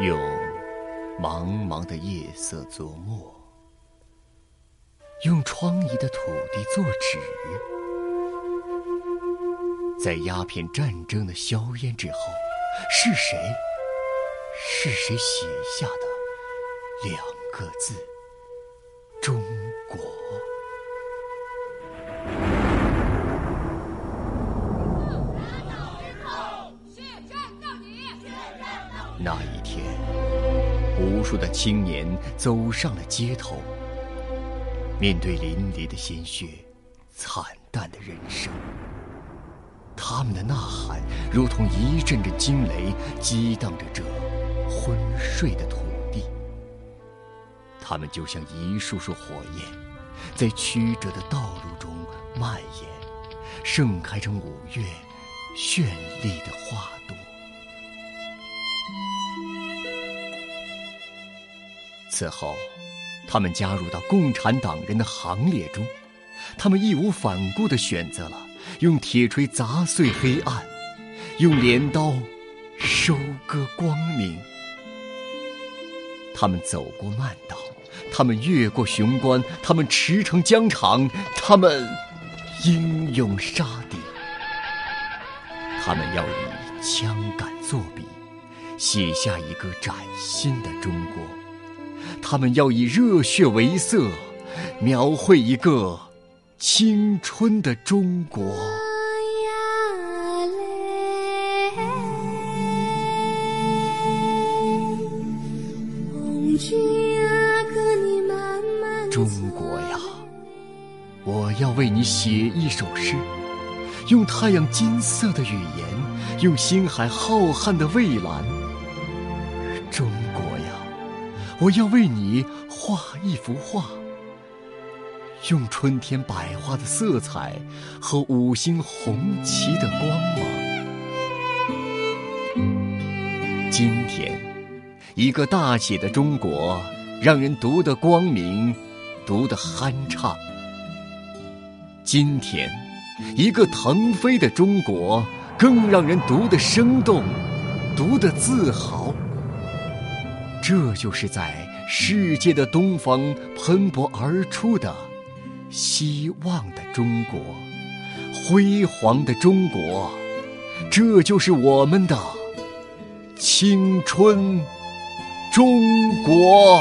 用茫茫的夜色作墨，用疮痍的土地作纸，在鸦片战争的硝烟之后，是谁？是谁写下的两个字“中那一天，无数的青年走上了街头，面对淋漓的鲜血、惨淡的人生，他们的呐喊如同一阵阵惊雷，激荡着这昏睡的土地。他们就像一束束火焰，在曲折的道路中蔓延，盛开成五月绚丽的花此后，他们加入到共产党人的行列中，他们义无反顾地选择了用铁锤砸碎黑暗，用镰刀收割光明。他们走过漫道，他们越过雄关，他们驰骋疆场，他们英勇杀敌。他们要以枪杆作笔，写下一个崭新的中国。他们要以热血为色，描绘一个青春的中国。中国呀，我要为你写一首诗，用太阳金色的语言，用星海浩瀚的蔚蓝。我要为你画一幅画，用春天百花的色彩和五星红旗的光芒。今天，一个大写的中国，让人读得光明。读得酣畅。今天，一个腾飞的中国，更让人读得生动，读得自豪。这就是在世界的东方喷薄而出的希望的中国，辉煌的中国。这就是我们的青春中国。